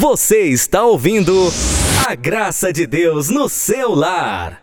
Você está ouvindo A Graça de Deus no seu lar.